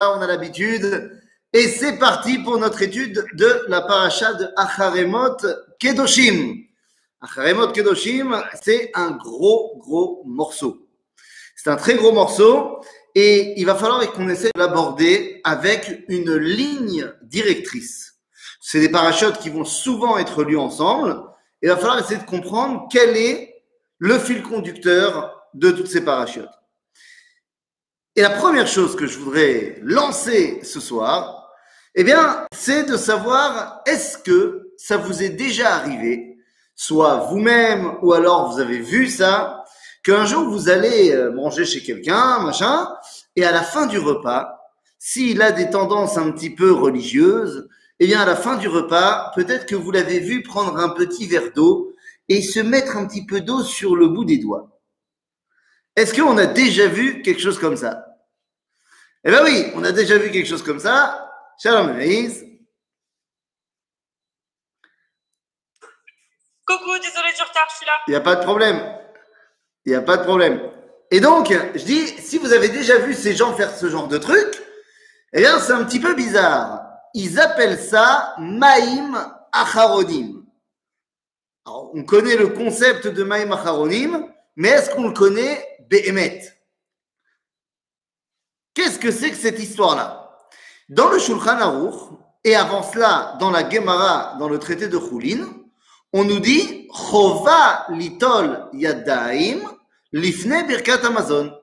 on a l'habitude. Et c'est parti pour notre étude de la paracha de Acharemot Kedoshim. Acharemot Kedoshim, c'est un gros, gros morceau. C'est un très gros morceau et il va falloir qu'on essaie de l'aborder avec une ligne directrice. C'est des parachutes qui vont souvent être lus ensemble. Et il va falloir essayer de comprendre quel est le fil conducteur de toutes ces parachutes. Et la première chose que je voudrais lancer ce soir, eh bien, c'est de savoir est-ce que ça vous est déjà arrivé, soit vous-même ou alors vous avez vu ça, qu'un jour vous allez euh, manger chez quelqu'un, machin, et à la fin du repas, s'il a des tendances un petit peu religieuses, eh bien, à la fin du repas, peut-être que vous l'avez vu prendre un petit verre d'eau et se mettre un petit peu d'eau sur le bout des doigts. Est-ce qu'on a déjà vu quelque chose comme ça? Eh bien oui, on a déjà vu quelque chose comme ça. Shalom Anaïs. Coucou, désolé du retard, je suis là. Il n'y a pas de problème. Il n'y a pas de problème. Et donc, je dis, si vous avez déjà vu ces gens faire ce genre de truc, eh bien, c'est un petit peu bizarre. Ils appellent ça Maïm Acharonim. Alors, on connaît le concept de Maïm Acharonim, mais est-ce qu'on le connaît Behemet Qu'est-ce que c'est que cette histoire-là? Dans le Shulchan Aruch, et avant cela, dans la Gemara, dans le traité de Choulin, on nous dit Chova litol yadaim lifne birkat Amazon.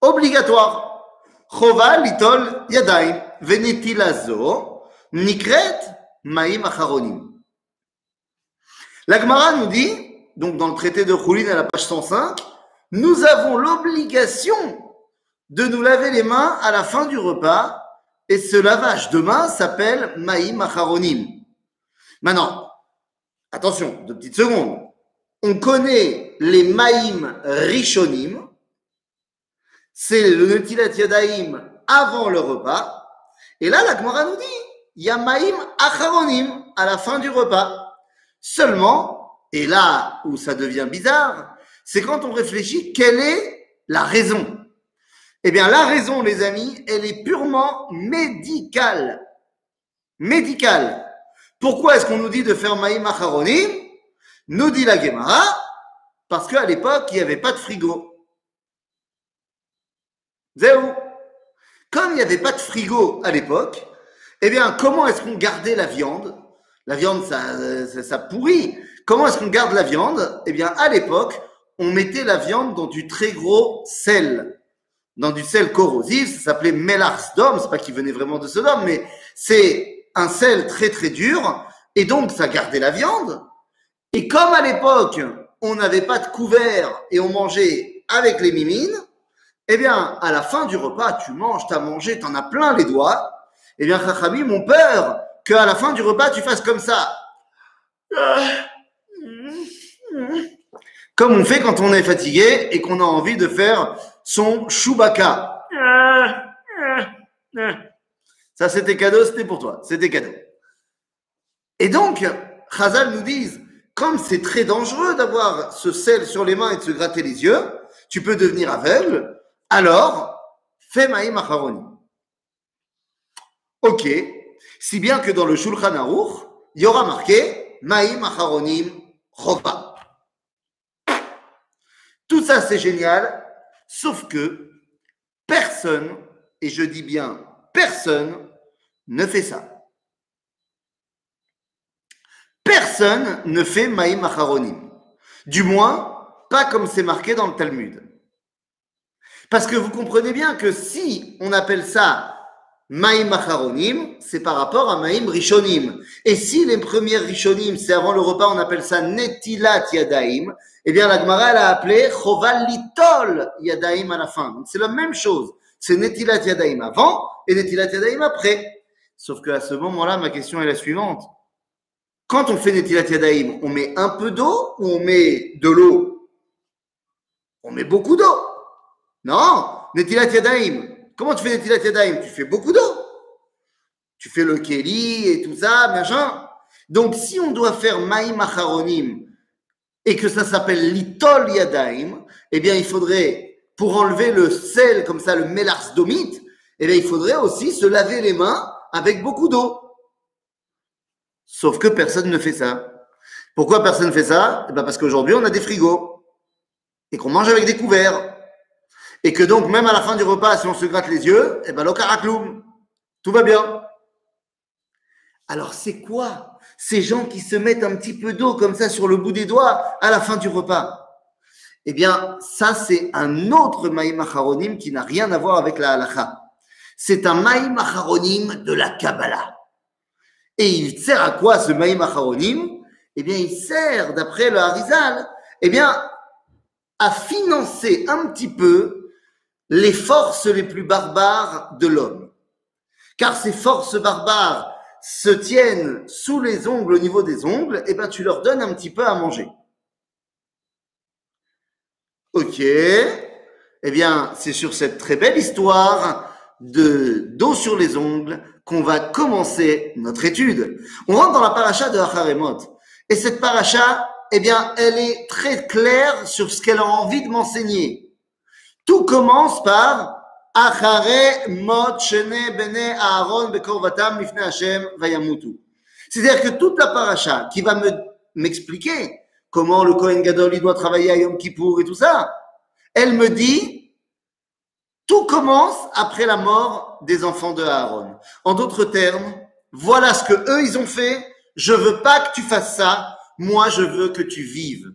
Obligatoire. Chova litol yadaim nikret maim acharonim. La Gemara nous dit, donc dans le traité de Choulin à la page 105, nous avons l'obligation de nous laver les mains à la fin du repas. Et ce lavage de mains s'appelle Maïm Acharonim. Maintenant, attention, deux petites secondes. On connaît les Maïm Rishonim. C'est le Netilat Yadaim avant le repas. Et là, la Gemara nous dit, il y a Maïm Acharonim à la fin du repas. Seulement, et là où ça devient bizarre, c'est quand on réfléchit quelle est la raison. Eh bien, la raison, les amis, elle est purement médicale. Médicale. Pourquoi est-ce qu'on nous dit de faire Maïm Acharonim Nous dit la Gemara, parce qu'à l'époque, il n'y avait pas de frigo. Zéro. Comme il n'y avait pas de frigo à l'époque, eh bien, comment est-ce qu'on gardait la viande? La viande, ça, ça, ça pourrit. Comment est-ce qu'on garde la viande? Eh bien, à l'époque, on mettait la viande dans du très gros sel dans du sel corrosif, ça s'appelait Melars d'homme, c'est pas qu'il venait vraiment de Sodome, mais c'est un sel très très dur, et donc ça gardait la viande. Et comme à l'époque, on n'avait pas de couvert et on mangeait avec les mimines, eh bien, à la fin du repas, tu manges, tu as mangé, tu en as plein les doigts. Eh bien, Chachamim ont peur qu'à la fin du repas, tu fasses comme ça. Comme on fait quand on est fatigué et qu'on a envie de faire son Chewbacca. Ça, c'était cadeau, c'était pour toi. C'était cadeau. Et donc, Chazal nous dit, comme c'est très dangereux d'avoir ce sel sur les mains et de se gratter les yeux, tu peux devenir aveugle, alors, fais Maïm Acharoni. Ok, si bien que dans le Shulchan Aruch, il y aura marqué Maïm Acharonim Chova. Tout ça, c'est génial, Sauf que personne, et je dis bien personne, ne fait ça. Personne ne fait Maïm Acharonim. Du moins, pas comme c'est marqué dans le Talmud. Parce que vous comprenez bien que si on appelle ça Maïm Acharonim, c'est par rapport à Maïm Rishonim. Et si les premières Rishonim, c'est avant le repas, on appelle ça Netilat Yadaim, eh bien la Gemara, a appelé Choval Litol Yadaim à la fin. C'est la même chose. C'est Netilat Yadaim avant et Netilat Yadaim après. Sauf qu'à ce moment-là, ma question est la suivante. Quand on fait Netilat Yadaim, on met un peu d'eau ou on met de l'eau? On met beaucoup d'eau. Non, Netilat Yadaim, Comment tu fais Netilat Yadayim Tu fais beaucoup d'eau. Tu fais le Keli et tout ça, machin. Donc, si on doit faire Maïm Acharonim et que ça s'appelle Litol Yadaim, eh bien, il faudrait pour enlever le sel, comme ça, le mélarsdomite, eh bien, il faudrait aussi se laver les mains avec beaucoup d'eau. Sauf que personne ne fait ça. Pourquoi personne ne fait ça? Eh bien Parce qu'aujourd'hui, on a des frigos et qu'on mange avec des couverts. Et que donc, même à la fin du repas, si on se gratte les yeux, eh bien, l'okaracloum, tout va bien. Alors, c'est quoi ces gens qui se mettent un petit peu d'eau comme ça sur le bout des doigts à la fin du repas? Eh bien, ça, c'est un autre Maïm Acharonim qui n'a rien à voir avec la halacha. C'est un Maïm Acharonim de la Kabbalah. Et il sert à quoi ce Maïm Acharonim Eh bien, il sert, d'après le Harizal, eh bien, à financer un petit peu les forces les plus barbares de l'homme. Car ces forces barbares se tiennent sous les ongles, au niveau des ongles, et eh ben tu leur donnes un petit peu à manger. Ok, eh bien c'est sur cette très belle histoire de d'eau sur les ongles qu'on va commencer notre étude. On rentre dans la paracha de Acharemot. Et cette paracha, eh bien, elle est très claire sur ce qu'elle a envie de m'enseigner. Tout commence par c'est-à-dire que toute la paracha qui va me m'expliquer comment le Kohen Gadol il doit travailler à Yom Kippour et tout ça, elle me dit tout commence après la mort des enfants de Aaron. En d'autres termes, voilà ce que eux ils ont fait. Je veux pas que tu fasses ça. Moi, je veux que tu vives.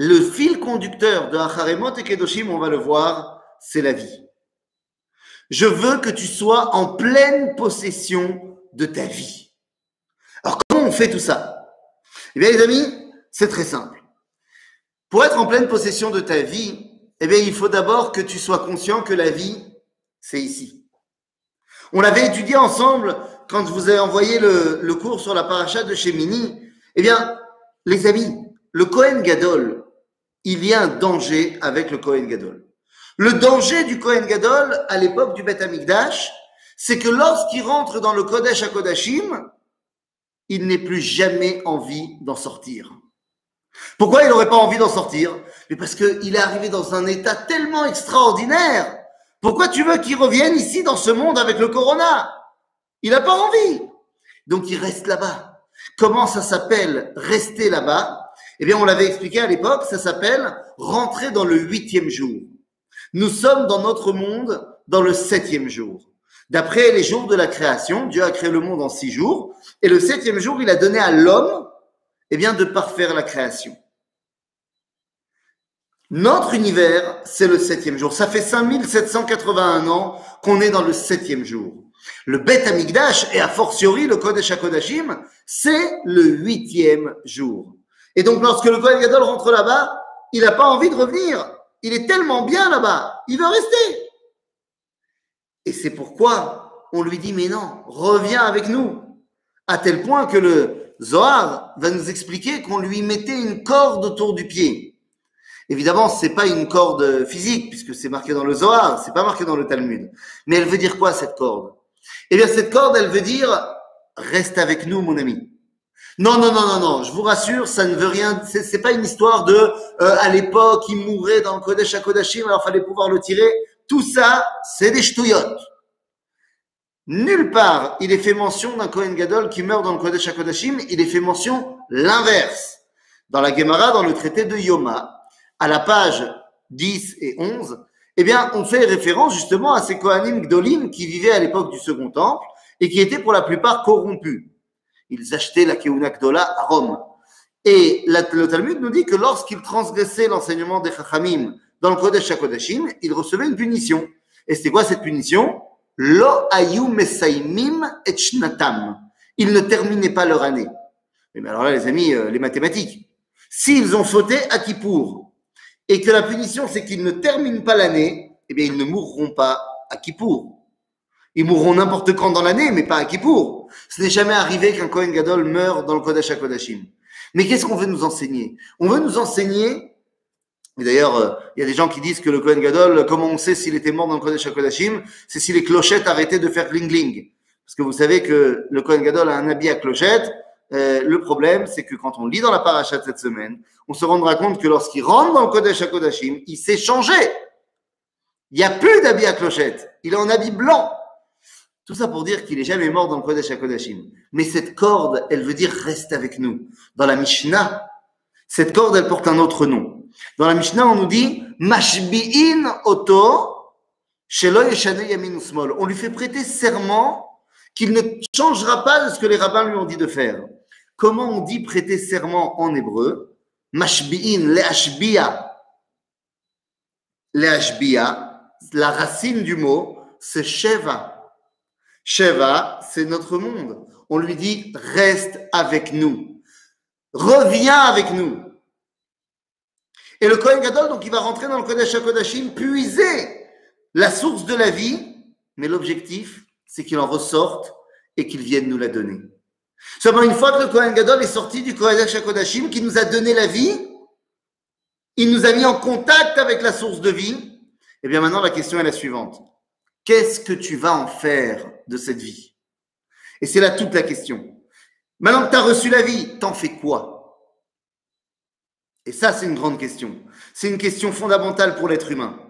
Le fil conducteur de Acharemot et Kedoshim, on va le voir, c'est la vie. Je veux que tu sois en pleine possession de ta vie. Alors comment on fait tout ça? Eh bien les amis, c'est très simple. Pour être en pleine possession de ta vie, eh bien il faut d'abord que tu sois conscient que la vie, c'est ici. On l'avait étudié ensemble quand je vous ai envoyé le, cours sur la paracha de Shemini. Eh bien, les amis, le Kohen Gadol, il y a un danger avec le Kohen Gadol. Le danger du Kohen Gadol à l'époque du Beth Amikdash, c'est que lorsqu'il rentre dans le Kodesh HaKodashim, il n'est plus jamais envie d'en sortir. Pourquoi il n'aurait pas envie d'en sortir? Mais parce qu'il est arrivé dans un état tellement extraordinaire. Pourquoi tu veux qu'il revienne ici dans ce monde avec le corona? Il n'a pas envie. Donc il reste là-bas. Comment ça s'appelle rester là-bas? Eh bien, on l'avait expliqué à l'époque, ça s'appelle rentrer dans le huitième jour. Nous sommes dans notre monde dans le septième jour. D'après les jours de la création, Dieu a créé le monde en six jours, et le septième jour, il a donné à l'homme, eh bien, de parfaire la création. Notre univers, c'est le septième jour. Ça fait 5781 ans qu'on est dans le septième jour. Le Beth Amigdash et a fortiori le Kodesh HaKodashim, c'est le huitième jour. Et donc, lorsque le Kohen Gadol rentre là-bas, il n'a pas envie de revenir il est tellement bien là-bas, il veut rester. Et c'est pourquoi on lui dit, mais non, reviens avec nous. À tel point que le Zohar va nous expliquer qu'on lui mettait une corde autour du pied. Évidemment, c'est pas une corde physique, puisque c'est marqué dans le Zohar, c'est pas marqué dans le Talmud. Mais elle veut dire quoi, cette corde? Eh bien, cette corde, elle veut dire, reste avec nous, mon ami. Non, non, non, non, non. Je vous rassure, ça ne veut rien. C'est pas une histoire de euh, à l'époque il mourait dans le Kodesh à Kodashim, alors fallait pouvoir le tirer. Tout ça, c'est des ch'touillottes. Nulle part il est fait mention d'un Kohen Gadol qui meurt dans le Kodesh HaKodashim, il est fait mention l'inverse. Dans la Gemara, dans le traité de Yoma, à la page 10 et 11, eh bien, on fait référence justement à ces Kohanim Gdolim qui vivaient à l'époque du Second Temple et qui étaient pour la plupart corrompus. Ils achetaient la Keuna Gdola à Rome. Et le Talmud nous dit que lorsqu'ils transgressaient l'enseignement des Chachamim dans le Kodesh HaKodashim, ils recevaient une punition. Et c'était quoi cette punition? Lo ayu mesaimim et shnatam. Ils ne terminaient pas leur année. Mais alors là, les amis, euh, les mathématiques. S'ils ont fauté à Kippour, et que la punition, c'est qu'ils ne terminent pas l'année, eh bien, ils ne mourront pas à Kippour. Ils mourront n'importe quand dans l'année, mais pas à Kippour. Ce n'est jamais arrivé qu'un Kohen Gadol meure dans le Kodesh HaKodashim. Mais qu'est-ce qu'on veut nous enseigner? On veut nous enseigner, et d'ailleurs, euh, il y a des gens qui disent que le Kohen Gadol, comment on sait s'il était mort dans le Kodesh HaKodashim C'est si les clochettes arrêtaient de faire gling-gling. Parce que vous savez que le Kohen Gadol a un habit à clochettes, Euh, le problème, c'est que quand on lit dans la paracha de cette semaine, on se rendra compte que lorsqu'il rentre dans le Kodesh HaKodashim, il s'est changé. Il n'y a plus d'habit à clochette. Il est en habit blanc. Tout ça pour dire qu'il est jamais mort dans le Kodesh. Mais cette corde, elle veut dire reste avec nous. Dans la Mishnah, cette corde, elle porte un autre nom. Dans la Mishnah, on nous dit Mashbi'in oto. On lui fait prêter serment qu'il ne changera pas de ce que les rabbins lui ont dit de faire. Comment on dit prêter serment en hébreu? Mashbi'in, le'ashbiya. Le'ashbiya, la racine du mot, c'est Sheva. Sheva, c'est notre monde. On lui dit reste avec nous. Reviens avec nous. Et le Kohen Gadol, donc, il va rentrer dans le Kodesh HaKodashim, puiser la source de la vie, mais l'objectif, c'est qu'il en ressorte et qu'il vienne nous la donner. Seulement, une fois que le Kohen Gadol est sorti du Kodesh HaKodashim, qui nous a donné la vie, il nous a mis en contact avec la source de vie, eh bien maintenant, la question est la suivante. Qu'est-ce que tu vas en faire de cette vie? Et c'est là toute la question. Maintenant que tu as reçu la vie, t'en fais quoi? Et ça, c'est une grande question. C'est une question fondamentale pour l'être humain.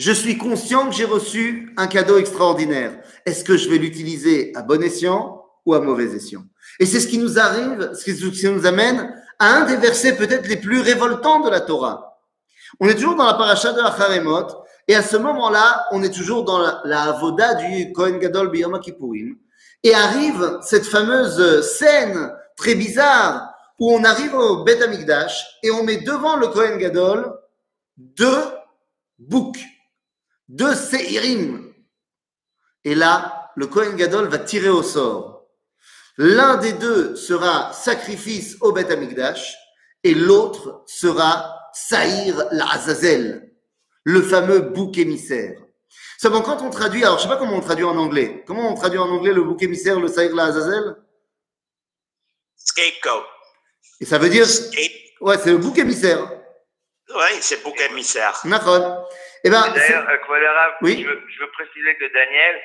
Je suis conscient que j'ai reçu un cadeau extraordinaire. Est-ce que je vais l'utiliser à bon escient ou à mauvais escient? Et c'est ce qui nous arrive, ce qui nous amène à un des versets peut-être les plus révoltants de la Torah. On est toujours dans la paracha de Acharemot, et à ce moment-là, on est toujours dans la, la avoda du Kohen Gadol Biyom Kippourim. Et arrive cette fameuse scène très bizarre où on arrive au Beth Amikdash et on met devant le Kohen Gadol deux boucs, deux seirim. Et là, le Kohen Gadol va tirer au sort. L'un des deux sera sacrifice au Beth Amikdash et l'autre sera Saïr l'Azazel le fameux bouc émissaire. Seulement, quand on traduit, alors je sais pas comment on traduit en anglais. Comment on traduit en anglais le bouc émissaire, le Saïr la Azazel? Scapegoat. Et ça veut dire. Scape... Ouais, c'est le bouc émissaire. Oui, c'est bouc émissaire. D'accord. Eh ben, D'ailleurs, euh, Oui. je, veux, je veux préciser que Daniel,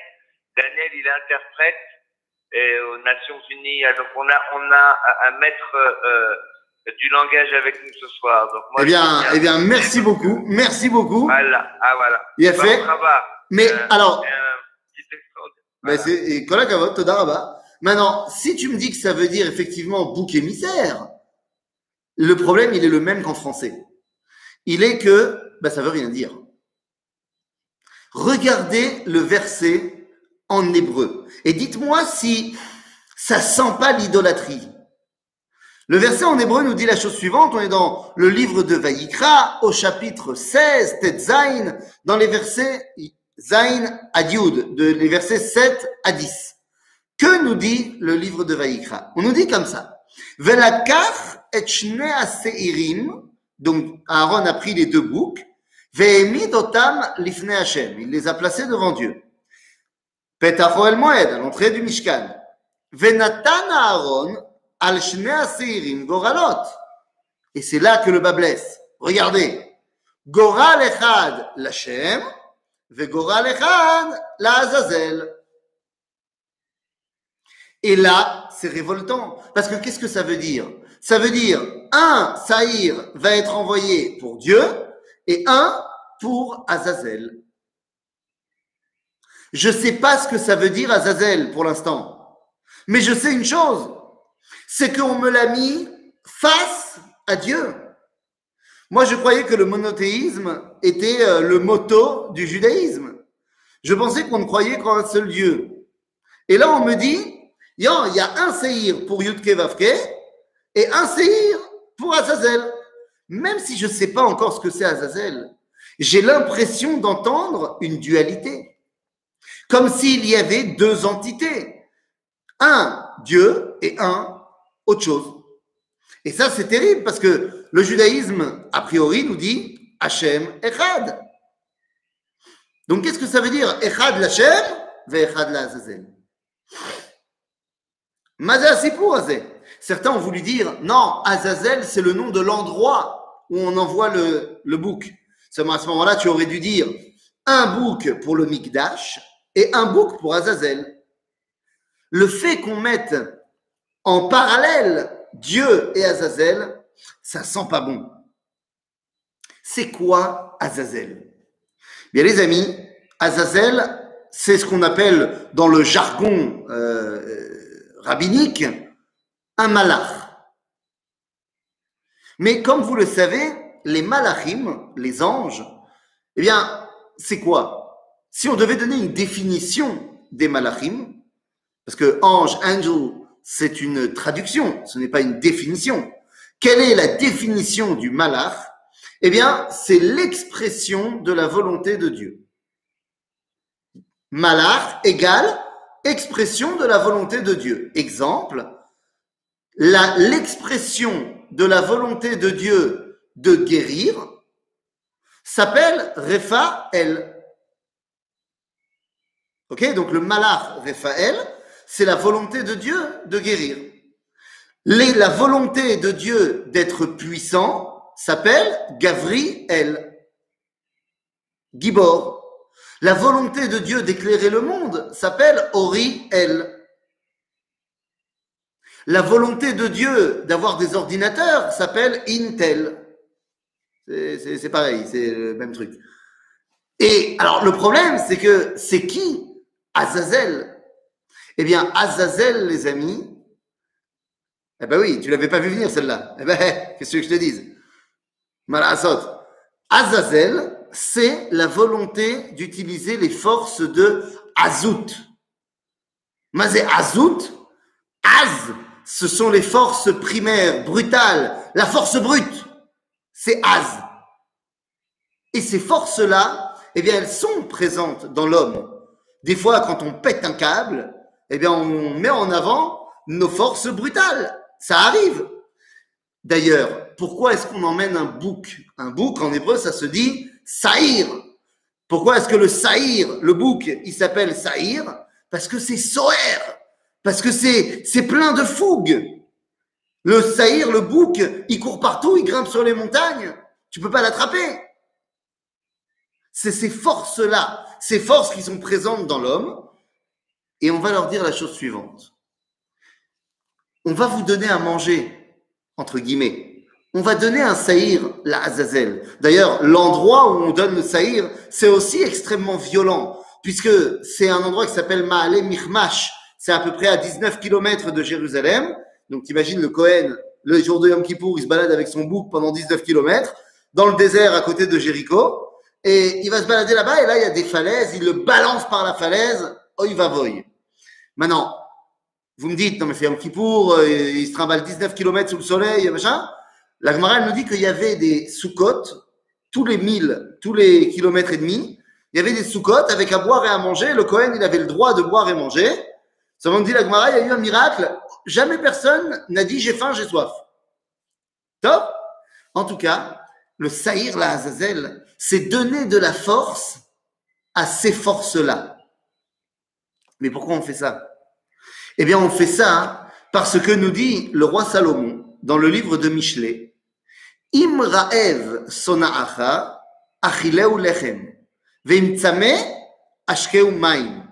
Daniel, il interprète et aux Nations Unies. Donc, on a, on a un maître euh, du langage avec nous ce soir. Donc, moi, eh bien, eh bien, merci beaucoup. Merci beaucoup. Voilà, ah voilà. Il a Bon fait. Mais Euh, alors, Voilà. c'est. Maintenant, si tu me dis que ça veut dire effectivement bouc émissaire, le problème, il est le même qu'en français. Il est que ben, ça veut rien dire. Regardez le verset en hébreu et dites-moi si ça sent pas l'idolâtrie. Le verset en hébreu nous dit la chose suivante, on est dans le livre de Vaïkra au chapitre 16, Tet Zain, dans les versets Zain à Yud, de, les versets 7 à 10. Que nous dit le livre de Vaïkra On nous dit comme ça. Velakach et shnei aseirim, donc Aaron a pris les deux boucs, ve'emid otam lifnei Hashem, il les a placés devant Dieu. Petacho el moed, à l'entrée du Mishkan. Venatan Aaron al goralot. Et c'est là que le bas blesse. Regardez. Goral echad echad l'Azazel. Et là, c'est révoltant. Parce que qu'est-ce que ça veut dire? Ça veut dire, un Saïr va être envoyé pour Dieu et un pour Azazel. Je ne sais pas ce que ça veut dire Azazel pour l'instant. Mais je sais une chose, c'est qu'on me l'a mis face à Dieu. Moi, je croyais que le monothéisme était euh, le motto du judaïsme. Je pensais qu'on ne croyait qu'en un seul Dieu. Et là, on me dit, il y a un séhir pour Yudke Vavke et un séhir pour Azazel. Même si je ne sais pas encore ce que c'est Azazel, j'ai l'impression d'entendre une dualité. Comme s'il y avait deux entités. Un Dieu et un autre chose. Et ça, c'est terrible parce que le judaïsme, a priori, nous dit Hachem Echad. Donc, qu'est-ce que ça veut dire Echad l'Hachem, ve'Echad l'Azazel? Sipur Azé. Certains ont voulu dire non, Azazel, c'est le nom de l'endroit où on envoie le, le bouc. Seulement à ce moment-là, tu aurais dû dire un bouc pour le Mikdash et un bouc pour Azazel. Le fait qu'on mette en parallèle, Dieu et Azazel, ça sent pas bon. C'est quoi Azazel? Bien les amis, Azazel, c'est ce qu'on appelle dans le jargon euh, rabbinique un malach. Mais comme vous le savez, les malachim, les anges, eh bien, c'est quoi? Si on devait donner une définition des malachim, parce que ange, angel, c'est une traduction, ce n'est pas une définition. Quelle est la définition du malach? Eh bien, c'est l'expression de la volonté de Dieu. Malach égale expression de la volonté de Dieu. Exemple, l'expression de la volonté de Dieu de guérir s'appelle Rephaël. Ok, donc le malach Rephaël, c'est la volonté de Dieu de guérir. la volonté de Dieu d'être puissant s'appelle Gavriel. Gibor. La volonté de Dieu d'éclairer le monde s'appelle Ori-El. La volonté de Dieu d'avoir des ordinateurs s'appelle Intel. C'est pareil, c'est le même truc. Et alors le problème, c'est que c'est qui Azazel Eh bien, Azazel, les amis, eh ben oui, tu l'avais pas vu venir celle-là. Eh ben, qu'est-ce que je te dise? Azazel, c'est la volonté d'utiliser les forces de Azout. Mazé Azout, Az, ce sont les forces primaires, brutales, la force brute, c'est Az. Et ces forces-là, eh bien, elles sont présentes dans l'homme. Des fois, quand on pète un câble, eh bien, on met en avant nos forces brutales. Ça arrive. D'ailleurs, pourquoi est-ce qu'on emmène un bouc? Un bouc, en hébreu, ça se dit saïr. Pourquoi est-ce que le saïr, le bouc, il s'appelle saïr? Parce que c'est soer. Parce que c'est, plein de fougue. Le saïr, le bouc, il court partout, il grimpe sur les montagnes. Tu peux pas l'attraper. C'est ces forces-là, ces forces qui sont présentes dans l'homme. Et on va leur dire la chose suivante. On va vous donner à manger, entre guillemets. On va donner un saïr, la Azazel. D'ailleurs, l'endroit où on donne le saïr, c'est aussi extrêmement violent, puisque c'est un endroit qui s'appelle Maale Michmash, c'est à peu près à 19 km de Jérusalem. Donc, imagine le Cohen, le jour de Yom Kippour, il se balade avec son bouc pendant 19 km dans le désert à côté de Jéricho. Et il va se balader là-bas et là, il y a des falaises. Il le balance par la falaise. Il va voyer. Maintenant, vous me dites, non, mais c'est Yom Kippour, euh, il se trimballe 19 km sous le soleil, machin. La Gemara, nous dit qu'il y avait des sous-côtes tous les 1000, tous les kilomètres et demi. Il y avait des sous-côtes avec à boire et à manger. Le Cohen, il avait le droit de boire et manger. Ça dit la Gemara, il y a eu un miracle. Jamais personne n'a dit j'ai faim, j'ai soif. Top En tout cas, le Saïr, la Azazel, c'est donner de la force à ces forces-là. Mais pourquoi on fait ça? Eh bien, on fait ça parce que nous dit le roi Salomon dans le livre de Michelet sona'acha achileu lechem ashkeu maim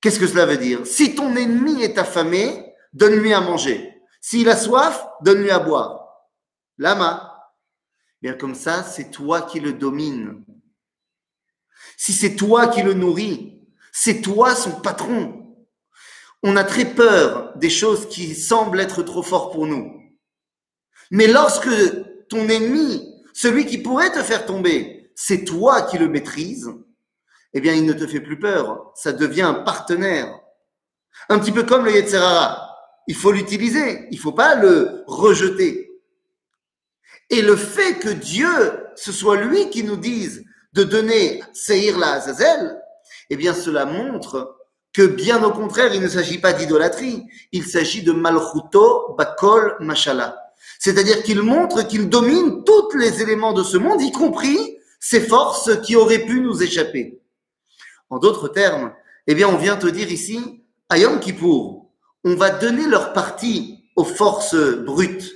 Qu'est-ce que cela veut dire? Si ton ennemi est affamé, donne-lui à manger. S'il a soif, donne-lui à boire. Lama. Bien comme ça, c'est toi qui le domines. Si c'est toi qui le nourris, c'est toi son patron. On a très peur des choses qui semblent être trop fortes pour nous. Mais lorsque ton ennemi, celui qui pourrait te faire tomber, c'est toi qui le maîtrises, eh bien, il ne te fait plus peur. Ça devient un partenaire. Un petit peu comme le Yetzerara. Il faut l'utiliser. Il ne faut pas le rejeter. Et le fait que Dieu, ce soit lui qui nous dise de donner Seir la Azazel, eh bien, cela montre que bien au contraire, il ne s'agit pas d'idolâtrie. Il s'agit de Malchuto Bakol Mashala. C'est-à-dire qu'il montre qu'il domine tous les éléments de ce monde, y compris ces forces qui auraient pu nous échapper. En d'autres termes, eh bien, on vient te dire ici, à Yom on va donner leur partie aux forces brutes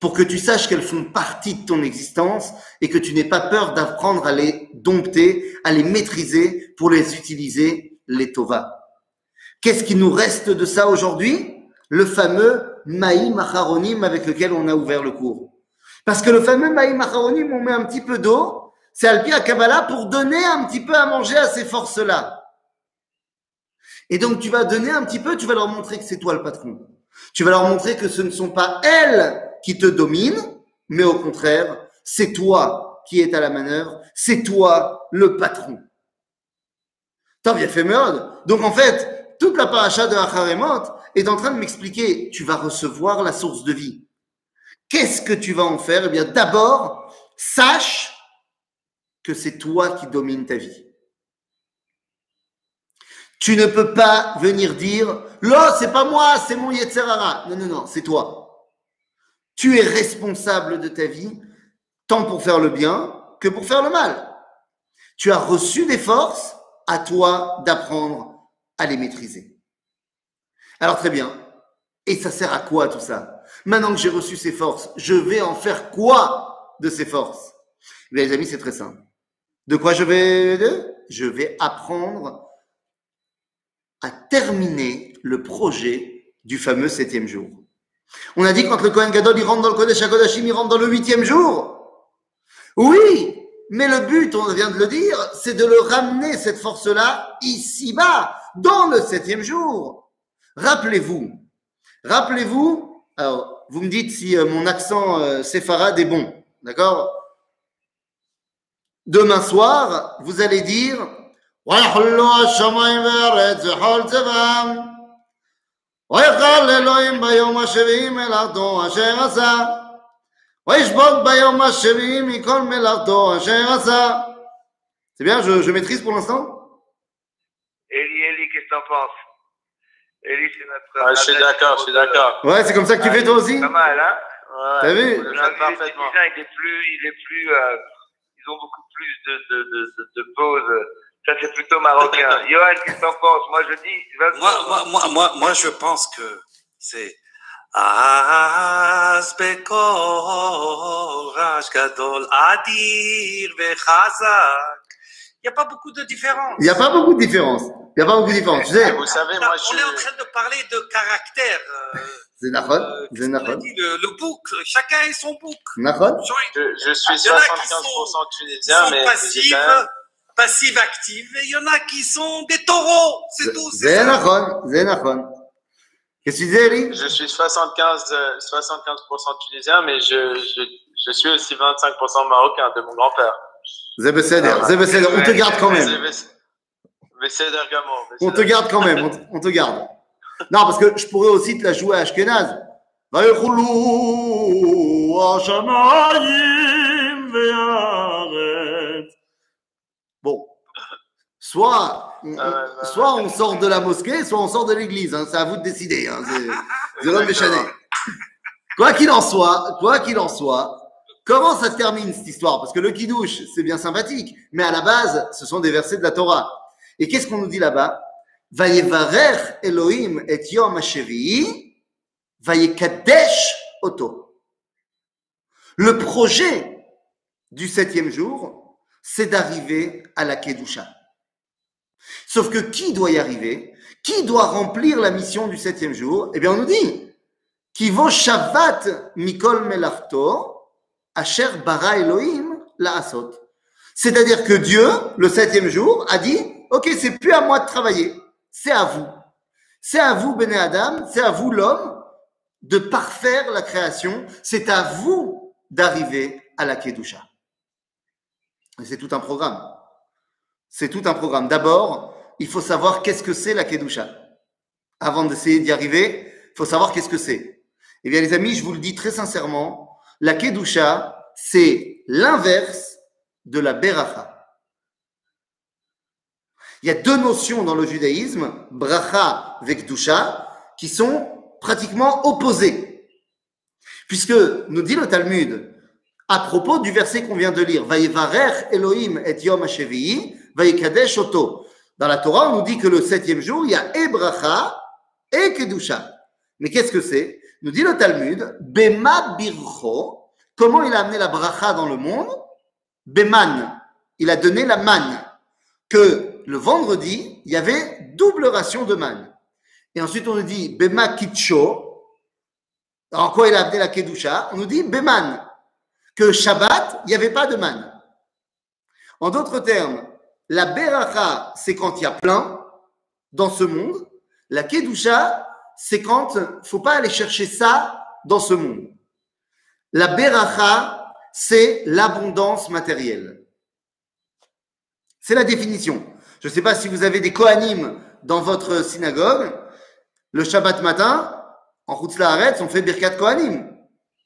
pour que tu saches qu'elles font partie de ton existence et que tu n'aies pas peur d'apprendre à les dompter, à les maîtriser pour les utiliser, les Tova. Qu'est-ce qui nous reste de ça aujourd'hui? Le fameux Maïm Acharonim avec lequel on a ouvert le cours. Parce que le fameux Maïm Acharonim, on met un petit peu d'eau, c'est Alpi à Kabbalah pour donner un petit peu à manger à ces forces-là. Et donc tu vas donner un petit peu, tu vas leur montrer que c'est toi le patron. Tu vas leur montrer que ce ne sont pas elles qui te dominent, mais au contraire, c'est toi qui es à la manœuvre, c'est toi le patron. T'as bien fait merde. Donc en fait, toute la paracha de Acharemot est en train de m'expliquer, tu vas recevoir la source de vie. Qu'est-ce que tu vas en faire? Eh bien d'abord, sache que c'est toi qui domines ta vie. Tu ne peux pas venir dire, là, c'est pas moi, c'est mon Yetzerara. Non, non, non, c'est toi. Tu es responsable de ta vie, tant pour faire le bien que pour faire le mal. Tu as reçu des forces, à toi d'apprendre à les maîtriser. Alors très bien. Et ça sert à quoi tout ça? Maintenant que j'ai reçu ces forces, je vais en faire quoi de ces forces? Les amis, c'est très simple. De quoi je vais Je vais apprendre à terminer le projet du fameux septième jour. On a dit quand le Kohen Gadol il rentre dans le Kodesh HaKodashim, il rentre dans le huitième jour. Oui, mais le but, on vient de le dire, c'est de le ramener, cette force-là, ici-bas, dans le septième jour. Rappelez-vous, rappelez-vous, alors, vous me dites si euh, mon accent euh, séfarade est bon, d'accord? Demain soir, vous allez dire ויחלו השמיים וארץ וכל צבאם ויכל אלוהים ביום השביעי מלאכתו אשר עשה וישבות ביום השביעי מכל מלאכתו אשר עשה C'est bien, je, je maîtrise pour l'instant Eli, Eli, qu'est-ce que t'en penses Eli, c'est notre. Ah, je suis d'accord, je suis d'accord. Ouais, c'est comme ça que tu fais toi aussi Pas mal, hein Ouais, T'as vu vous le Non, faites mais parfaitement. Les Tunisiens, il est plus, il est plus, euh, ils ont beaucoup plus de, de, de, de, de pauses. Ça, c'est plutôt marocain. Johan, qu'est-ce que t'en penses Moi, je dis, vas-y. Moi, moi, moi, moi, moi, je pense que c'est אז בקורש גדול אדיר וחזק. Il n'y a pas beaucoup de différence. Il n'y a pas beaucoup de différence. Il n'y a pas beaucoup de différence. Tu sais, Vous savez, On moi, je on est en train de parler de caractère. euh, c'est Nachon, euh, c'est qu'est-ce qu'on a Nachon, dit, le, le bouc, chacun a son bouc. Nachon. Genre, je, je suis Il y en a qui 75% Ils tunisien, sont mais j'ai passives, quand même- passives, actives, et il y en a qui sont des taureaux, c'est tout. c'est C'est ça. Nachon, c'est Nachon. Qu'est-ce que tu disais, Eli je suis 75, euh, 75% tunisien, mais je, je, je suis aussi 25% marocain de mon grand-père. C'est Besséder, c'est Besséder. On te garde quand même. Mais c'est d'Ergamo. On te garde quand même, on te, on te garde. Non, parce que je pourrais aussi te la jouer à Ashkenaz. ויכולו השמיים והארץ. soit on, soit on sort de la mosquée, soit on sort de l'église. hein. C'est à vous de décider. Hein. C'est- C'est l'homme méchané. Quoi qu'il en soit, quoi qu'il en soit, comment ça termine cette histoire? Parce que le kidouche, c'est bien sympathique, mais à la base, ce sont des versets de la Torah. Et qu'est-ce qu'on nous dit là-bas? Vayevarech Elohim et Yom HaShevi'i, Vayekadesh Oto. Le projet du septième jour, c'est d'arriver à la Kedusha. Sauf que qui doit y arriver? Qui doit remplir la mission du septième jour? Eh bien, on nous dit qui vaut Shabbat Mikol Melarto, Asher Bara Elohim la Asot. C'est-à-dire que Dieu, le septième jour, a dit Ok, c'est plus à moi de travailler, c'est à vous. C'est à vous, Béné Adam, c'est à vous, l'homme, de parfaire la création. C'est à vous d'arriver à la Kedusha. C'est tout un programme. C'est tout un programme. D'abord, il faut savoir qu'est-ce que c'est la Kedusha. Avant d'essayer d'y arriver, il faut savoir qu'est-ce que c'est. Eh bien, les amis, je vous le dis très sincèrement, la Kedusha, c'est l'inverse de la Beracha. Il y a deux notions dans le judaïsme, bracha et kedusha, qui sont pratiquement opposées. Puisque, nous dit le Talmud, à propos du verset qu'on vient de lire, Vayevarer Elohim et Yom HaShevi'i, Vayekadesh Oto. Dans la Torah, on nous dit que le septième jour, il y a et bracha et kedusha. Mais qu'est-ce que c'est? Nous dit le Talmud, Bema Bircho, comment il a amené la bracha dans le monde? Beman, il a donné la manne. Que le vendredi, il y avait double ration de manne. Et ensuite, on nous dit Bema Kitcho. En quoi il a amené la Kedusha? On nous dit Beman. Que Shabbat, il n'y avait pas de man. En d'autres termes, la Beracha, c'est quand il y a plein dans ce monde. La Kedusha, c'est quand faut pas aller chercher ça dans ce monde. La Beracha, c'est l'abondance matérielle. C'est la définition. Je ne sais pas si vous avez des Kohanim dans votre synagogue. Le Shabbat matin, en route la arrête, on fait Birkat Kohanim.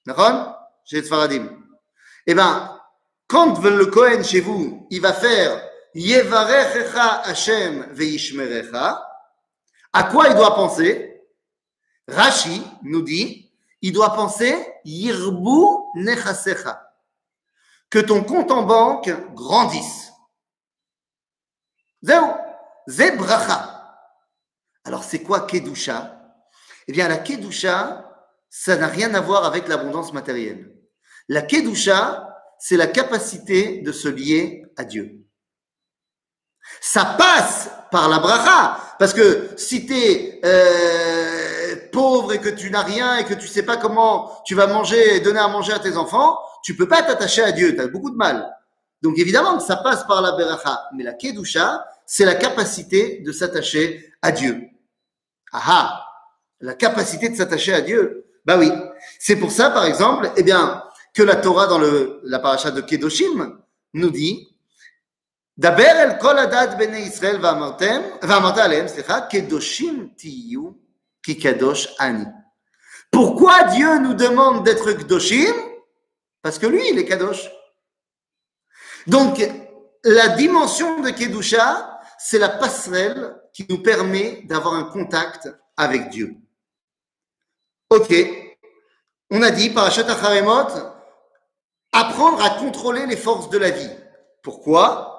D'accord? Chez Sfaradim. Eh bien, quand le Kohen chez vous, il va faire Yevarechecha Hashem veishmerecha, à quoi il doit penser? Rashi nous dit, il doit penser Yirbu nechasecha, que ton compte en banque grandisse. Zéro, Zebracha. Alors c'est quoi Kedusha? Eh bien la Kedusha, ça n'a rien à voir avec l'abondance matérielle. La Kedusha, c'est la capacité de se lier à Dieu. Ça passe par la bracha, parce que si tu es euh, pauvre et que tu n'as rien et que tu sais pas comment tu vas manger et donner à manger à tes enfants, tu peux pas t'attacher à Dieu, tu as beaucoup de mal. Donc évidemment que ça passe par la bracha, mais la kedusha, c'est la capacité de s'attacher à Dieu. Ah la capacité de s'attacher à Dieu. Bah oui. C'est pour ça, par exemple, eh bien, que la Torah dans le, la paracha de Kedoshim nous dit דבר אל כל הדת בני ישראל ואמרתם, ואמרת עליהם, סליחה, קדושים תהיו כי קדוש אני. Pourquoi Dieu nous demande d'être Kedoshim Parce que lui, il est Kadosh. Donc, la dimension de Kedusha, c'est la passerelle qui nous permet d'avoir un contact avec Dieu. Ok, on a dit, Parashat Acharemot, apprendre à contrôler les forces de la vie. Pourquoi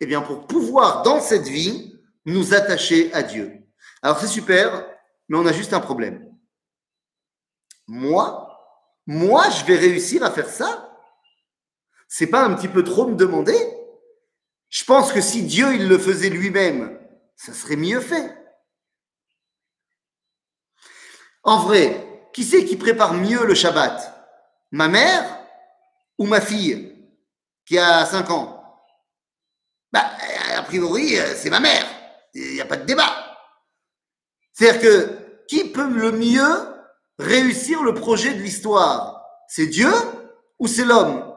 Eh bien, pour pouvoir, dans cette vie, nous attacher à Dieu. Alors, c'est super, mais on a juste un problème. Moi, moi, je vais réussir à faire ça? C'est pas un petit peu trop me demander? Je pense que si Dieu, il le faisait lui-même, ça serait mieux fait. En vrai, qui c'est qui prépare mieux le Shabbat? Ma mère ou ma fille qui a 5 ans? Bah, A priori, c'est ma mère. Il n'y a pas de débat. C'est-à-dire que qui peut le mieux réussir le projet de l'histoire? C'est Dieu ou c'est l'homme?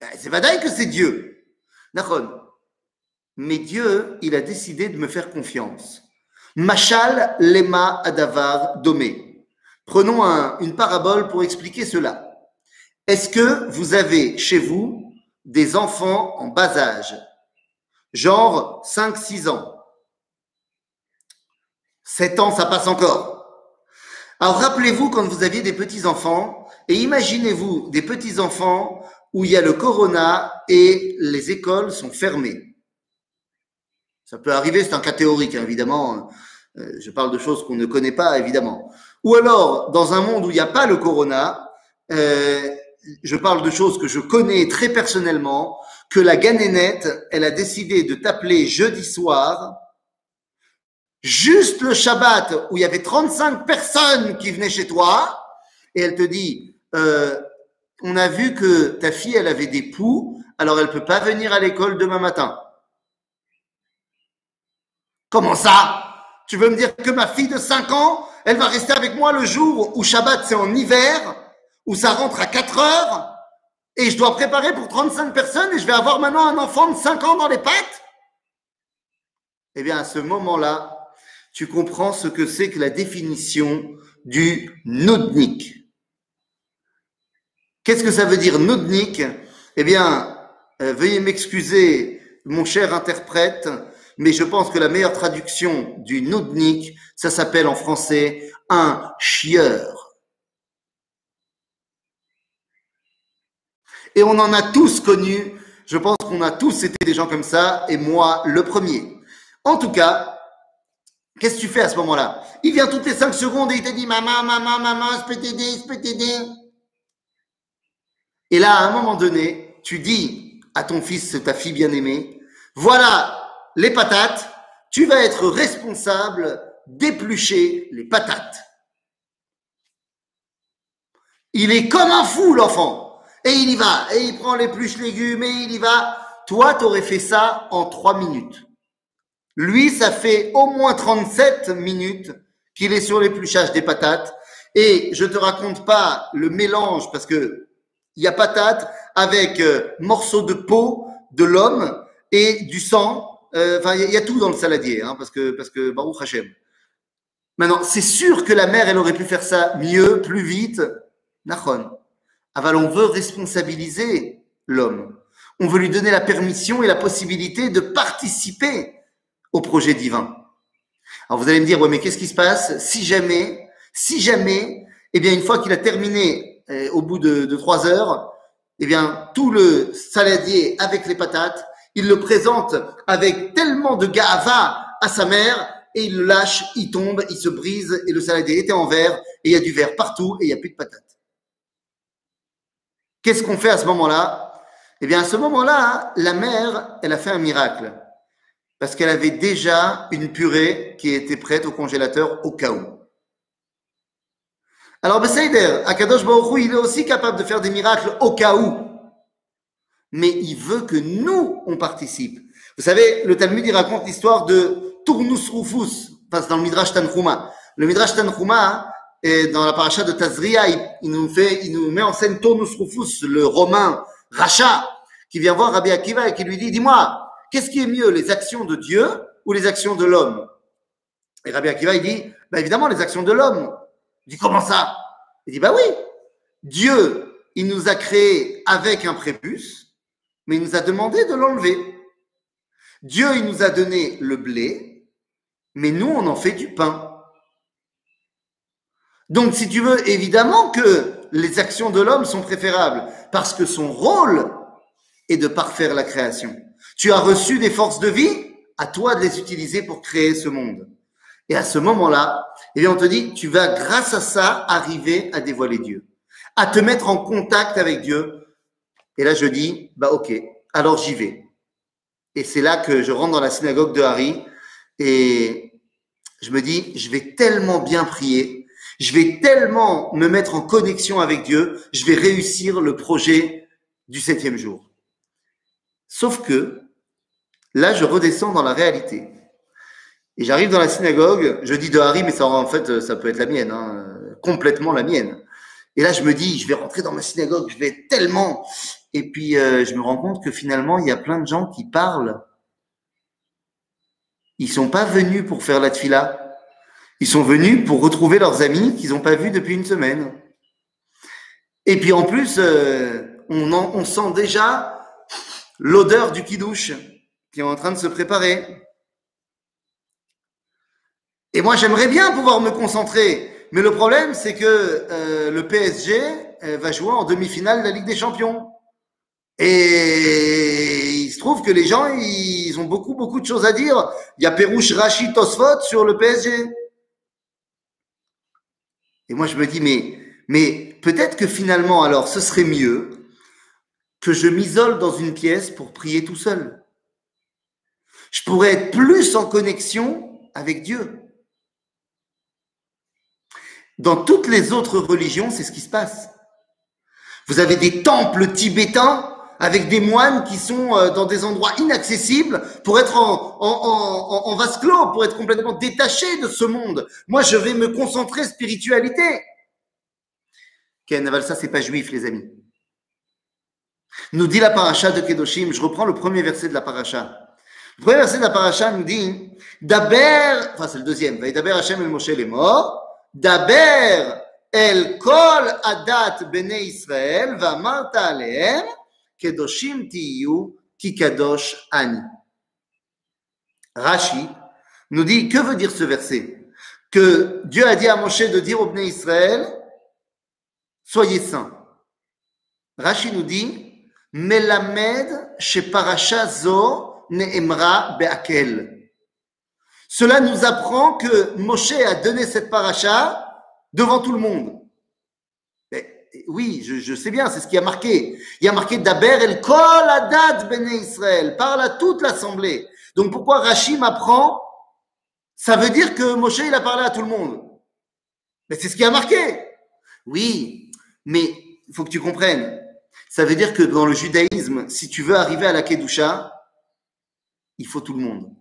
Ben, C'est vadaï que c'est Dieu. D'accord. Mais Dieu, il a décidé de me faire confiance. Machal lema adavar domé. Prenons un- une parabole pour expliquer cela. Est-ce que vous avez chez vous des enfants en bas âge, genre 5-6 ans 7 ans, ça passe encore. Alors rappelez-vous quand vous aviez des petits-enfants et imaginez-vous des petits-enfants où il y a le corona et les écoles sont fermées. Ça peut arriver, c'est un cas théorique, hein, évidemment. Euh, je parle de choses qu'on ne connaît pas, évidemment. Ou alors, dans un monde où il n'y a pas le corona, euh, je parle de choses que je connais très personnellement, que la ganénette, elle a décidé de t'appeler jeudi soir, juste le Shabbat où il y avait 35 personnes qui venaient chez toi, et elle te dit, euh, on a vu que ta fille, elle avait des poux, alors elle peut pas venir à l'école demain matin. Comment ça? Tu veux me dire que ma fille de 5 ans, elle va rester avec moi le jour où Shabbat c'est en hiver, où ça rentre à 4 heures, et je dois préparer pour 35 personnes et je vais avoir maintenant un enfant de 5 ans dans les pattes Eh bien, à ce moment-là, tu comprends ce que c'est que la définition du nudnik. Qu'est-ce que ça veut dire nudnik Eh bien, euh, veuillez m'excuser, mon cher interprète, mais je pense que la meilleure traduction du nudnik, ça s'appelle en français un chieur. Et on en a tous connu, je pense qu'on a tous été des gens comme ça, et moi le premier. En tout cas, qu'est-ce que tu fais à ce moment-là? Il vient toutes les 5 secondes et il te dit Maman, maman, maman, je peux t'aider, je peux t'aider. Et là, à un moment donné, tu dis à ton fils, ta fille bien-aimée, voilà les patates, tu vas être responsable d'éplucher les patates. Il est comme un fou, l'enfant. Et il y va, et il prend l'épluche légumes, et il y va. Toi, tu aurais fait ça en trois minutes. Lui, ça fait au moins 37 minutes qu'il est sur l'épluchage des patates. Et je te raconte pas le mélange, parce que il y a patate avec euh, morceaux de peau de l'homme et du sang. Euh, Enfin, il y a- il y, a tout dans le saladier, hein, parce que, parce que Baruch Hashem. Maintenant, c'est sûr que la mère, elle aurait pu faire ça mieux, plus vite. Nachon. Aval, on veut responsabiliser l'homme. On veut lui donner la permission et la possibilité de participer au projet divin. Alors vous allez me dire, ouais, mais qu'est-ce qui se passe si jamais, si jamais, eh bien, une fois qu'il a terminé euh, au bout de, trois heures, eh bien, tout le saladier avec les patates, il le présente avec tellement de gava à sa mère et il le lâche, il tombe, il se brise et le saladier était en verre et il y a du verre partout et il n'y a plus de patates. Qu'est-ce qu'on fait à ce moment-là? Eh bien, à ce moment-là, la mère, elle a fait un miracle parce qu'elle avait déjà une purée qui était prête au congélateur au cas où. Alors, Besséder, Akadosh Baruch il est aussi capable de faire des miracles au cas où. Mais il veut que nous, on participe. Vous savez, le Talmud, il raconte l'histoire de Tournus Rufus, enfin, dans le Midrash Tanchuma. Le Midrash Tanchuma, et dans la paracha de Tazria, il, nous fait, il nous met en scène Tournus Rufus, le romain Racha, qui vient voir Rabbi Akiva et qui lui dit, dis-moi, qu'est-ce qui est mieux, les actions de Dieu ou les actions de l'homme? Et Rabbi Akiva, il dit, bah évidemment, les actions de l'homme. Il dit, comment ça? Il dit, bah oui, Dieu, il nous a créés avec un prépuce, mais il nous a demandé de l'enlever. Dieu, il nous a donné le blé, mais nous, on en fait du pain. Donc, si tu veux, évidemment que les actions de l'homme sont préférables, parce que son rôle est de parfaire la création. Tu as reçu des forces de vie, à toi de les utiliser pour créer ce monde. Et à ce moment-là, eh bien, on te dit, tu vas, grâce à ça, arriver à dévoiler Dieu, à te mettre en contact avec Dieu. Et là, je dis, bah, ok, alors j'y vais. Et c'est là que je rentre dans la synagogue de Harry et je me dis, je vais tellement bien prier, je vais tellement me mettre en connexion avec Dieu, je vais réussir le projet du septième jour. Sauf que là, je redescends dans la réalité. Et j'arrive dans la synagogue, je dis de Harry, mais ça, en fait, ça peut être la mienne, hein, complètement la mienne. Et là, je me dis, je vais rentrer dans ma synagogue, je vais tellement. Et puis, euh, je me rends compte que finalement, il y a plein de gens qui parlent. Ils sont pas venus pour faire la tfila. Ils sont venus pour retrouver leurs amis qu'ils n'ont pas vus depuis une semaine. Et puis, en plus, euh, on, en- on sent déjà l'odeur du kidouche qui est en train de se préparer. Et moi, j'aimerais bien pouvoir me concentrer. Mais le problème, c'est que euh, le PSG euh, va jouer en demi-finale de la Ligue des Champions. Et il se trouve que les gens, ils ont beaucoup, beaucoup de choses à dire. Il y a Perouche Rachid Tosfot sur le PSG. Et moi, je me dis, mais, mais peut-être que finalement, alors, ce serait mieux que je m'isole dans une pièce pour prier tout seul. Je pourrais être plus en connexion avec Dieu. Dans toutes les autres religions, c'est ce qui se passe. Vous avez des temples tibétains avec des moines qui sont euh, dans des endroits inaccessibles pour être en, en, en, en vase clos, pour être complètement détaché de ce monde. Moi, je vais me concentrer spiritualité. Ken okay, Naval, ça, c'est pas juif, les amis. Nous dit la paracha de Kedoshim, je reprends le premier verset de la paracha. Le premier verset de la paracha nous dit Daber, enfin c'est le deuxième, Daber Hachem el Moshe les morts, Daber el kol adat bene Israël, va marta Kedoshim nous dit que veut dire ce verset? Que Dieu a dit à Moshe de dire au Bnei Israël Soyez saints. Rashi nous dit Melamed sheparasha zo ne'emra be'akel. Cela nous apprend que Moshe a donné cette paracha devant tout le monde. Oui, je, sais bien, c'est ce qui a marqué. Il y a marqué Daber el kol adat bene Israël, parle à toute l'assemblée. Donc pourquoi Rashi m'apprend Ça veut dire que Moshe, il a parlé à tout le monde. Mais c'est ce qui a marqué. Oui, mais il faut que tu comprennes. Ça veut dire que dans le judaïsme, si tu veux arriver à la Kedusha, il faut tout le monde.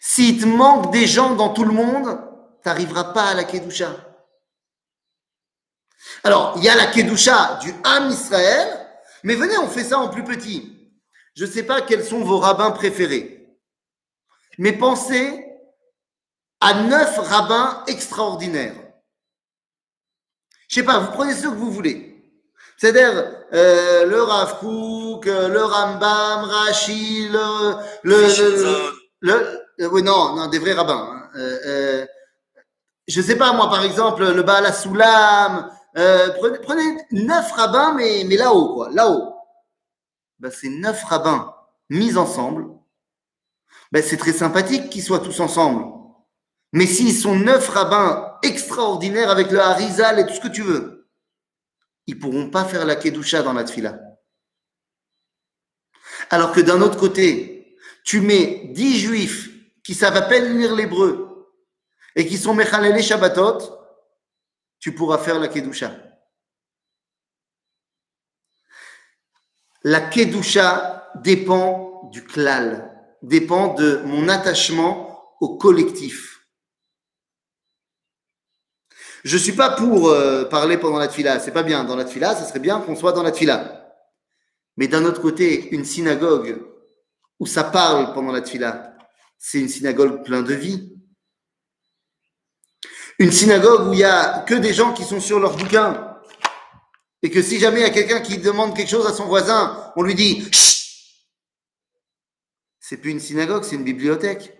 S'il te manque des gens dans tout le monde, tu n'arriveras pas à la Kedusha. Alors, il y a la Kedusha du Ham Israël, mais venez, on fait ça en plus petit. Je ne sais pas quels sont vos rabbins préférés, mais pensez à neuf rabbins extraordinaires. Je sais pas, vous prenez ce que vous voulez. C'est-à-dire euh, le Rav Kook, euh, le Rambam, Rashi, le... le, le, le- le- oui, non, non, des vrais rabbins. hein. Euh, euh, je sais pas, moi, par exemple, le Baal HaSulam, euh, prenez, neuf rabbins, mais, là-haut, quoi, là-haut. Ben, c'est neuf rabbins mis ensemble. Ben, c'est très sympathique qu'ils soient tous ensemble. Mais s'ils sont neuf rabbins extraordinaires avec le Harizal et tout ce que tu veux, ils pourront pas faire la Kedusha dans la Tfila. Alors que d'un autre côté, tu mets dix juifs qui savent à peine lire l'hébreu et qui sont Mechalele Shabbatot, tu pourras faire la Kedusha. La Kedusha dépend du klal, dépend de mon attachement au collectif. Je suis pas pour euh, parler pendant la tfila, c'est pas bien. Dans la tfila, ça serait bien qu'on soit dans la tfila. Mais d'un autre côté, une synagogue où ça parle pendant la tfila, c'est une synagogue plein de vie. Une synagogue où il y a que des gens qui sont sur leur bouquin. Et que si jamais il y a quelqu'un qui demande quelque chose à son voisin, on lui dit Chut C'est plus une synagogue, c'est une bibliothèque.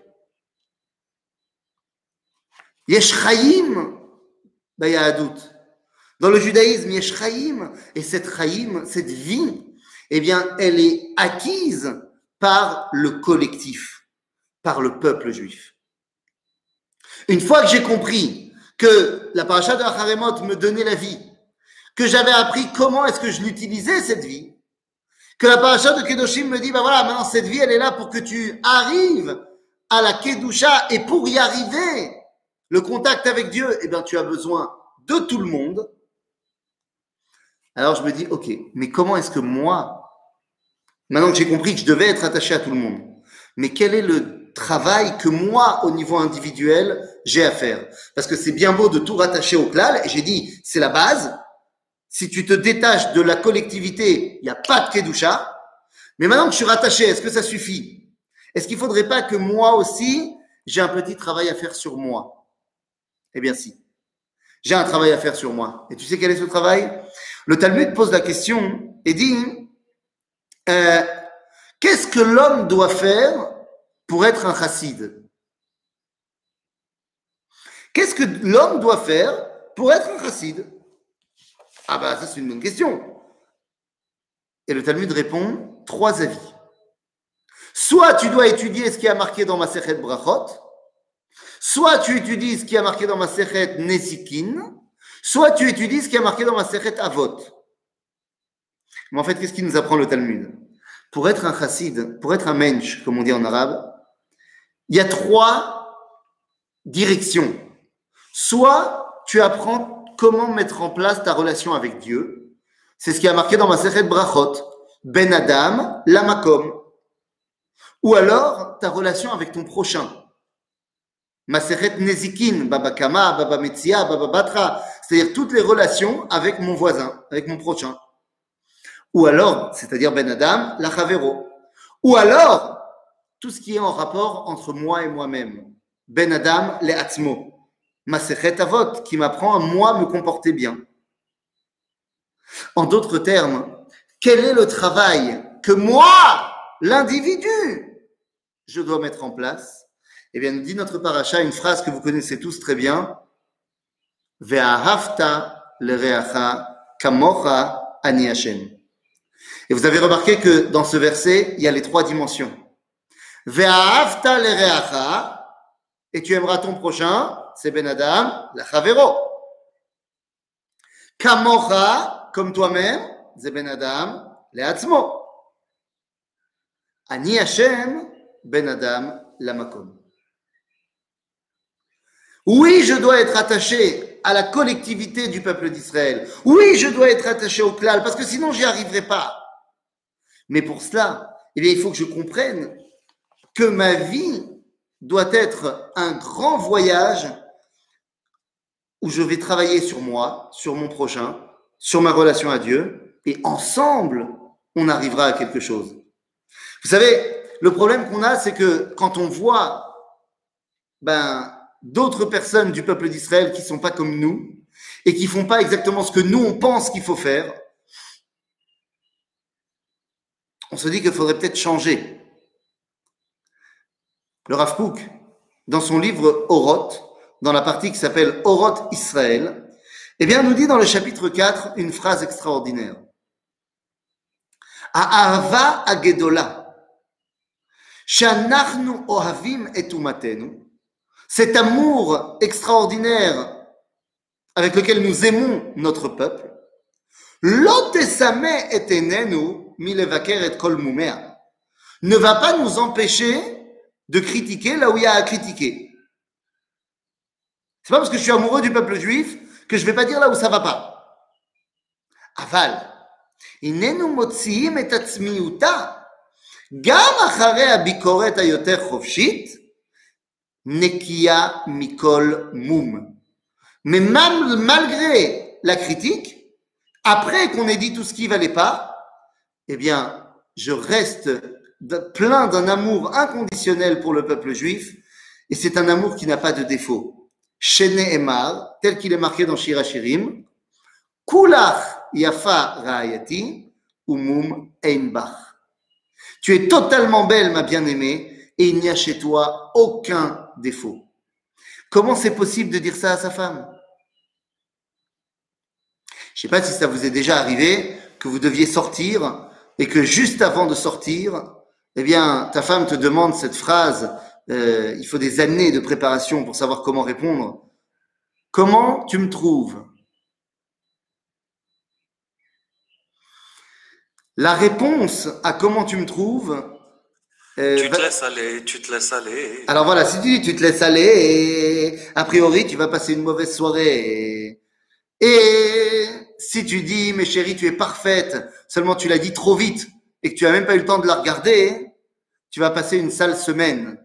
Yesh Chaim Bayahadut. Dans le judaïsme, Yesh Chaim. Et cette Chaim, cette vie, eh bien, elle est acquise par le collectif, par le peuple juif. Une fois que j'ai compris que la paracha de Acharemot me donnait la vie, que j'avais appris comment est-ce que je l'utilisais cette vie, que la paracha de Kedoshim me dit, bah voilà, maintenant cette vie, elle est là pour que tu arrives à la Kedusha et pour y arriver, le contact avec Dieu, eh bien, tu as besoin de tout le monde. Alors je me dis, ok, mais comment est-ce que moi, maintenant que j'ai compris que je devais être attaché à tout le monde, mais quel est le travail que moi, au niveau individuel, j'ai à faire Parce que c'est bien beau de tout rattacher au klal, et j'ai dit, c'est la base. Si tu te détaches de la collectivité, il n'y a pas de kedusha. Mais maintenant que je suis rattaché, est-ce que ça suffit? Est-ce qu'il ne faudrait pas que moi aussi, j'ai un petit travail à faire sur moi? Eh bien si. J'ai un travail à faire sur moi. Et tu sais quel est ce travail? Le Talmud pose la question et dit, euh, qu'est-ce que l'homme doit faire pour être un chassid Qu'est-ce que l'homme doit faire pour être un chassid? Ah bah ça c'est une bonne question. Et le Talmud répond trois avis. Soit tu dois étudier ce qui a marqué dans ma Sechet Brachot, soit tu étudies ce qui a marqué dans ma Sechet Nesikin, soit tu étudies ce qui a marqué dans ma Sechet Avot. Mais en fait, qu'est-ce qui nous apprend le Talmud? Pour être un chassid, pour être un mensch, comme on dit en arabe, il y a trois directions. Soit tu apprends comment mettre en place ta relation avec Dieu. C'est ce qui a marqué dans ma Sechet Brachot. Ben Adam, Lamakom. Ou alors ta relation avec ton prochain. Maseret Nezikin, Baba Kama, Baba Metzia, Baba Batra. C'est-à-dire toutes les relations avec mon voisin, avec mon prochain. Ou alors, c'est-à-dire Ben Adam, la. Ou alors, tout ce qui est en rapport entre moi et moi-même. Ben Adam, les Atzmo. Maseret Avot, qui m'apprend à moi me comporter bien. En d'autres termes, quel est le travail que moi, l'individu, je dois mettre en place? Eh bien, nous dit notre paracha une phrase que vous connaissez tous très bien. Ve'ahavta lereacha kamocha ani. Et vous avez remarqué que dans ce verset, il y a les trois dimensions. Et tu aimeras ton prochain, c'est Ben Adam, la Chavero. Kamocha, comme toi-même, c'est Ben Adam, le Atzmo. Ani Hashem, Ben Adam, la Makom. Oui, je dois être attaché à la collectivité du peuple d'Israël. Oui, je dois être attaché au klal, parce que sinon, j'y arriverai pas. Mais pour cela, eh il faut que je comprenne que ma vie doit être un grand voyage où je vais travailler sur moi, sur mon prochain, sur ma relation à Dieu, et ensemble, on arrivera à quelque chose. Vous savez, le problème qu'on a, c'est que quand on voit ben, d'autres personnes du peuple d'Israël qui sont pas comme nous et qui font pas exactement ce que nous on pense qu'il faut faire, on se dit qu'il faudrait peut-être changer. Le Rav Kook, dans son livre Oroth, dans la partie qui s'appelle Oroth Israël, eh bien, nous dit dans le chapitre 4 une phrase extraordinaire. Ahava agedola, shanachnu ohavim etumatenu, cet amour extraordinaire avec lequel nous aimons notre peuple, l'otesame etenenu milevaker et kol mumea, ne va pas nous empêcher de critiquer là où il y a à critiquer. C'est pas parce que je suis amoureux du peuple juif que je vais pas dire là où ça va pas. Aval, הננו מוציאים את עצמיותה גם אחרי הביקורת היותר חופשית, נקייה מכל מום. Mais mal- malgré la critique, après qu'on ait dit tout ce qui valait pas, eh bien, je reste plein d'un amour inconditionnel pour le peuple juif, et c'est un amour qui n'a pas de défaut. Shene Emar, tel qu'il est marqué dans Shir Hashirim, Kulach yafa ra'ayati, umum einbach. Tu es totalement belle, ma bien-aimée, et il n'y a chez toi aucun défaut. Comment c'est possible de dire ça à sa femme? Je ne sais pas si ça vous est déjà arrivé que vous deviez sortir et que juste avant de sortir, eh bien, ta femme te demande cette phrase. euh, il faut des années de préparation pour savoir comment répondre. Comment tu me trouves? La réponse à comment tu me trouves. euh, Tu va- te laisses aller, tu te laisses aller. alors voilà, si tu dis tu te laisses aller, et a priori tu vas passer une mauvaise soirée. Et, et si tu dis mais chérie tu es parfaite, seulement tu l'as dit trop vite et que tu as même pas eu le temps de la regarder, tu vas passer une sale semaine.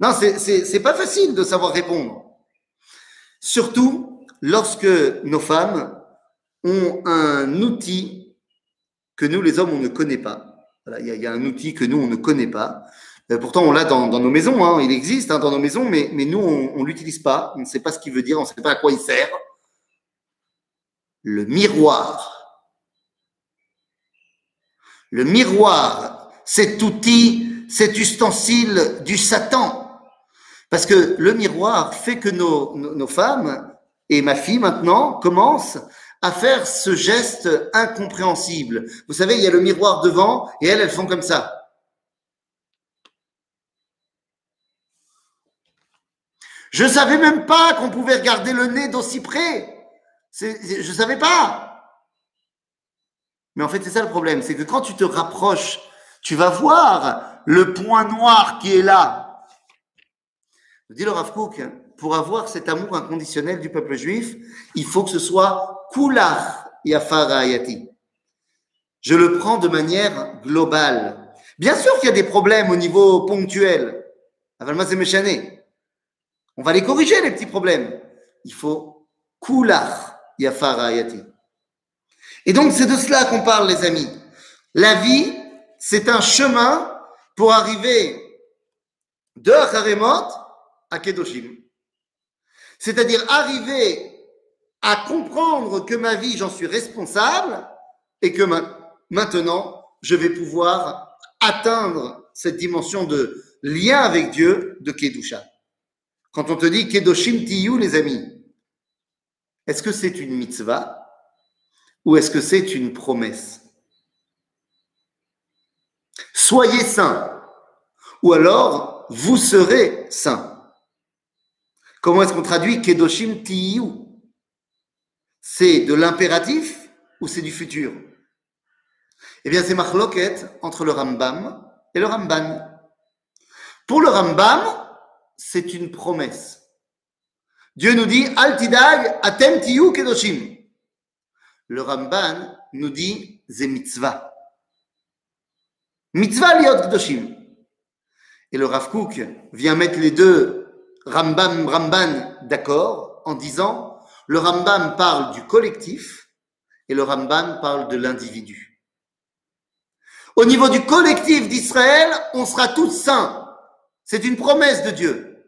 Non, c'est pas facile de savoir répondre. Surtout lorsque nos femmes ont un outil que nous les hommes on ne connaît pas. Voilà, il y, a- il y a un outil que nous on ne connaît pas. Euh, pourtant, on l'a dans, dans nos maisons, hein, il existe hein, dans nos maisons, mais, mais nous, on ne l'utilise pas, on ne sait pas ce qu'il veut dire, on ne sait pas à quoi il sert. Le miroir. Le miroir, cet outil, cet ustensile du Satan. Parce que le miroir fait que nos, femmes, et ma fille maintenant, commencent à faire ce geste incompréhensible. Vous savez, il y a le miroir devant, et elles, elles font comme ça. Je ne savais même pas qu'on pouvait regarder le nez d'aussi près. Je ne savais pas. Mais en fait, c'est ça le problème. C'est que quand tu te rapproches, tu vas voir le point noir qui est là. Dit le Rav Kook, pour avoir cet amour inconditionnel du peuple juif, il faut que ce soit kulach yafar ayati. Je le prends de manière globale. Bien sûr qu'il y a des problèmes au niveau ponctuel. Avalma c'est méchané. On va les corriger, les petits problèmes. Il faut kulach yafar ayati. Et donc, c'est de cela qu'on parle, les amis. La vie, c'est un chemin pour arriver de Haremot à Kedoshim. C'est-à-dire arriver à comprendre que ma vie, j'en suis responsable et que ma- maintenant, je vais pouvoir atteindre cette dimension de lien avec Dieu de Kedusha. Quand on te dit Kedoshim Tiyu, les amis, est-ce que c'est une mitzvah? Ou est-ce que c'est une promesse? Soyez saints, ou alors vous serez saints. Comment est-ce qu'on traduit Kedoshim Tiyu C'est de l'impératif ou c'est du futur? Eh bien, c'est marloquette entre le Rambam et le Ramban. Pour le Rambam, c'est une promesse. Dieu nous dit Altidag atem tiyu kedoshim. Le Ramban nous dit c'est mitzvah. Mitzvah liot kedoshim. Et le Rav Kook vient mettre les deux Rambam Ramban d'accord en disant le Rambam parle du collectif et le Rambam parle de l'individu. Au niveau du collectif d'Israël, on sera tous saints. C'est une promesse de Dieu.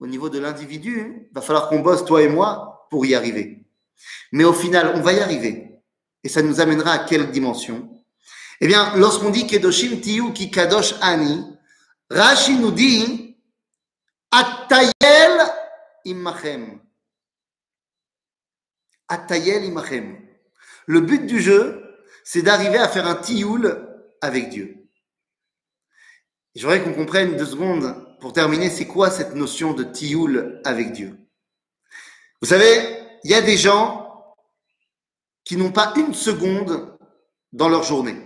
Au niveau de l'individu, il va falloir qu'on bosse, toi et moi, pour y arriver. Mais au final, on va y arriver. Et ça nous amènera à quelle dimension? Eh bien, lorsqu'on dit Kedoshim Tiyu Ki Kadosh Ani, Rashi nous dit Atayel Imachem. Atayel Imachem. Le but du jeu, c'est d'arriver à faire un tioul avec Dieu. Je voudrais qu'on comprenne deux secondes pour terminer, c'est quoi cette notion de tioul avec Dieu? Vous savez, il y a des gens qui n'ont pas une seconde dans leur journée.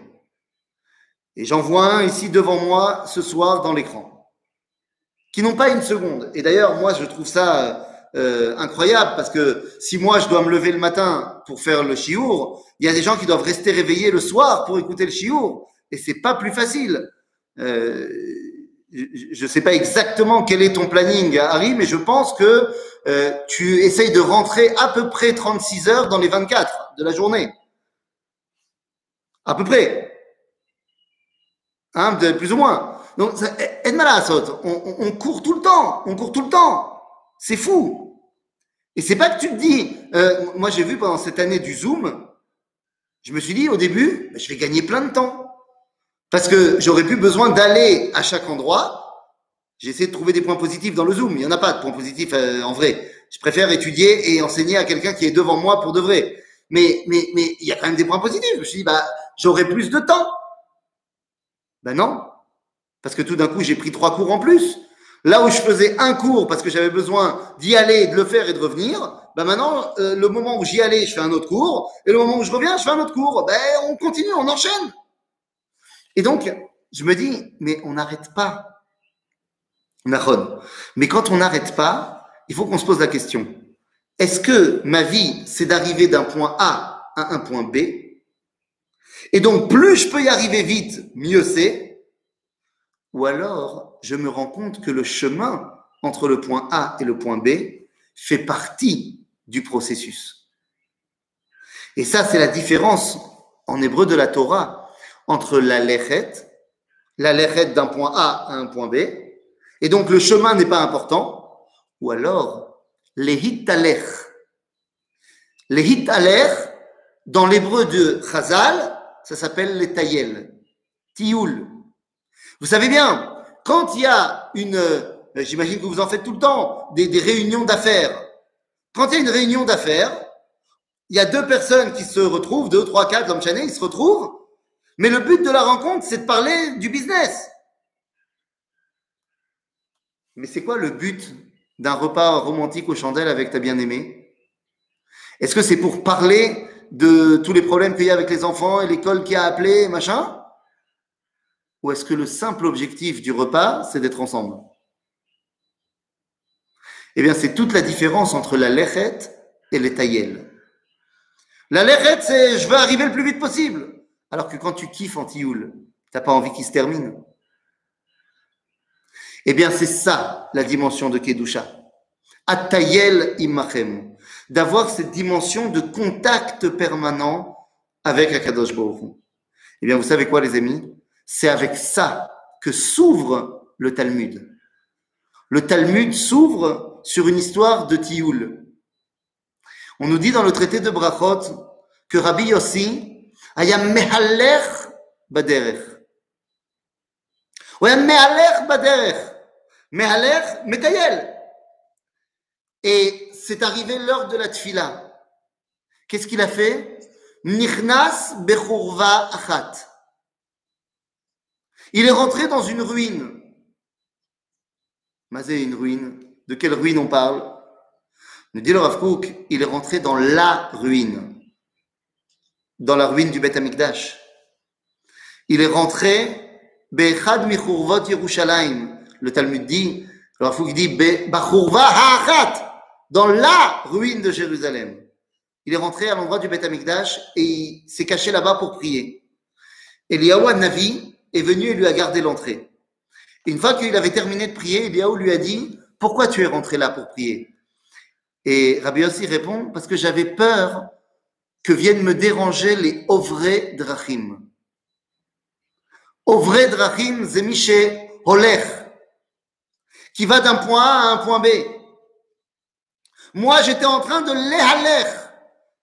Et j'en vois un ici devant moi ce soir dans l'écran. Qui n'ont pas une seconde. Et d'ailleurs, moi, je trouve ça euh, incroyable parce que si moi, je dois me lever le matin pour faire le chiour, il y a des gens qui doivent rester réveillés le soir pour écouter le chiour. Et c'est pas plus facile. Euh, je ne sais pas exactement quel est ton planning, Harry, mais je pense que euh, tu essayes de rentrer à peu près 36 heures dans les 24 de la journée. À peu près. Hein, de- plus ou moins. Donc, Sot. On, on- on court tout le temps. On court tout le temps. C'est fou. Et c'est pas que tu te dis, euh, moi j'ai vu pendant cette année du Zoom, je me suis dit au début, je vais gagner plein de temps. Parce que j'aurais plus besoin d'aller à chaque endroit. J'ai essayé de trouver des points positifs dans le Zoom. Il n'y en a pas de points positifs euh, en vrai. Je préfère étudier et enseigner à quelqu'un qui est devant moi pour de vrai. Mais, mais, mais il y a quand même des points positifs. Je me suis dit, bah, j'aurai plus de temps. Ben non. Parce que tout d'un coup, j'ai pris trois cours en plus. Là où je faisais un cours parce que j'avais besoin d'y aller, de le faire et de revenir, ben maintenant, euh, le moment où j'y allais, je fais un autre cours. Et le moment où je reviens, je fais un autre cours. Ben, on continue, on enchaîne. Et donc, je me dis, mais on n'arrête pas. Mais quand on n'arrête pas, il faut qu'on se pose la question. Est-ce que ma vie, c'est d'arriver d'un point A à un point B? Et donc, plus je peux y arriver vite, mieux c'est. Ou alors, je me rends compte que le chemin entre le point A et le point B fait partie du processus. Et ça, c'est la différence en hébreu de la Torah entre la lechet, la lechet d'un point A à un point B, et donc le chemin n'est pas important, ou alors les hitalech. Les hitalech, dans l'hébreu de Chazal, ça s'appelle les tayel, tioul. Vous savez bien, quand il y a une, euh, j'imagine que vous en faites tout le temps, des, réunions d'affaires. Quand il y a une réunion d'affaires, il y a deux personnes qui se retrouvent, deux, trois, quatre, Chanel, ils se retrouvent, mais le but de la rencontre, c'est de parler du business. Mais c'est quoi le but d'un repas romantique aux chandelles avec ta bien-aimée? Est-ce que c'est pour parler de tous les problèmes qu'il y a avec les enfants et l'école qui a appelé, machin? Ou est-ce que le simple objectif du repas, c'est d'être ensemble? Eh bien, c'est toute la différence entre la lechet et les taïel. La lechet, c'est je veux arriver le plus vite possible. Alors que quand tu kiffes en tioul, t'as pas envie qu'il se termine. Eh bien, c'est ça la dimension de Kedusha. Atayel imachem. D'avoir cette dimension de contact permanent avec Akadosh Baruch. Eh bien, vous savez quoi, les amis? C'est avec ça que s'ouvre le Talmud. Le Talmud s'ouvre sur une histoire de Tioul. On nous dit dans le traité de Brachot que Rabbi Yossi aya mehalech baderech. הוא היה מהלך בדרך, מהלך, מטייל. Et c'est arrivé l'heure de la tfila. Qu'est-ce qu'il a fait Nichnas bechurva achat. Il est rentré dans une ruine. Mazé, une ruine. De quelle ruine on parle Nous dit le Rav Kook, il est rentré dans la ruine. Dans la ruine du Beth Amikdash. Il est rentré Be'echad michurvot Yerushalayim, le Talmud dit, alors il dit, Bachurva ha'achat, dans la ruine de Jérusalem. Il est rentré à l'endroit du Beth Amikdash et il s'est caché là-bas pour prier. Eliyahu Navi est venu et lui a gardé l'entrée. Une fois qu'il avait terminé de prier, Eliyahu lui a dit Pourquoi tu es rentré là pour prier? Et Rabbi Yossi répond Parce que j'avais peur que viennent me déranger les Ovrei Drachim. Ovrei Drachim, Zemiché Holech, qui va d'un point A à un point B. Moi, j'étais en train de l'éhaler,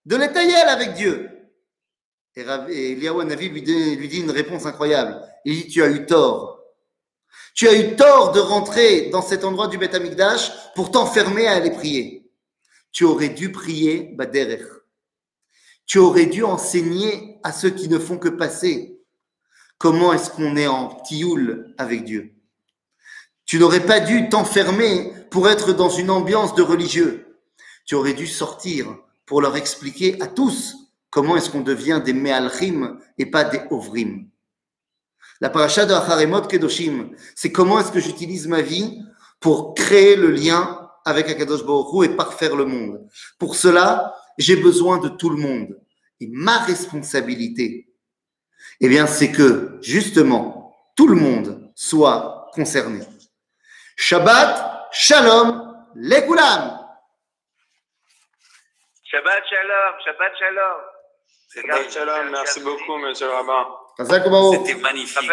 de l'étayer avec Dieu. Et, et dit, lui dit une réponse incroyable. Il dit, tu as eu tort. Tu as eu tort de rentrer dans cet endroit du Beth Amikdash pour t'enfermer à aller prier. Tu aurais dû prier Baderer. Tu aurais dû enseigner à ceux qui ne font que passer comment est-ce qu'on est en tioul avec Dieu? Tu n'aurais pas dû t'enfermer pour être dans une ambiance de religieux. Tu aurais dû sortir pour leur expliquer à tous comment est-ce qu'on devient des Me'alchim et pas des Ovrim. La paracha de Acharemot Kedoshim, c'est comment est-ce que j'utilise ma vie pour créer le lien avec Akadosh Baruch et parfaire le monde. Pour cela, j'ai besoin de tout le monde. Et ma responsabilité, eh bien, c'est que, justement, tout le monde soit concerné. Shabbat, Shalom, Lekulam. Shabbat Shalom, Shabbat Shalom. Shabbat Shalom, merci beaucoup, monsieur le rabbin. C'était magnifique.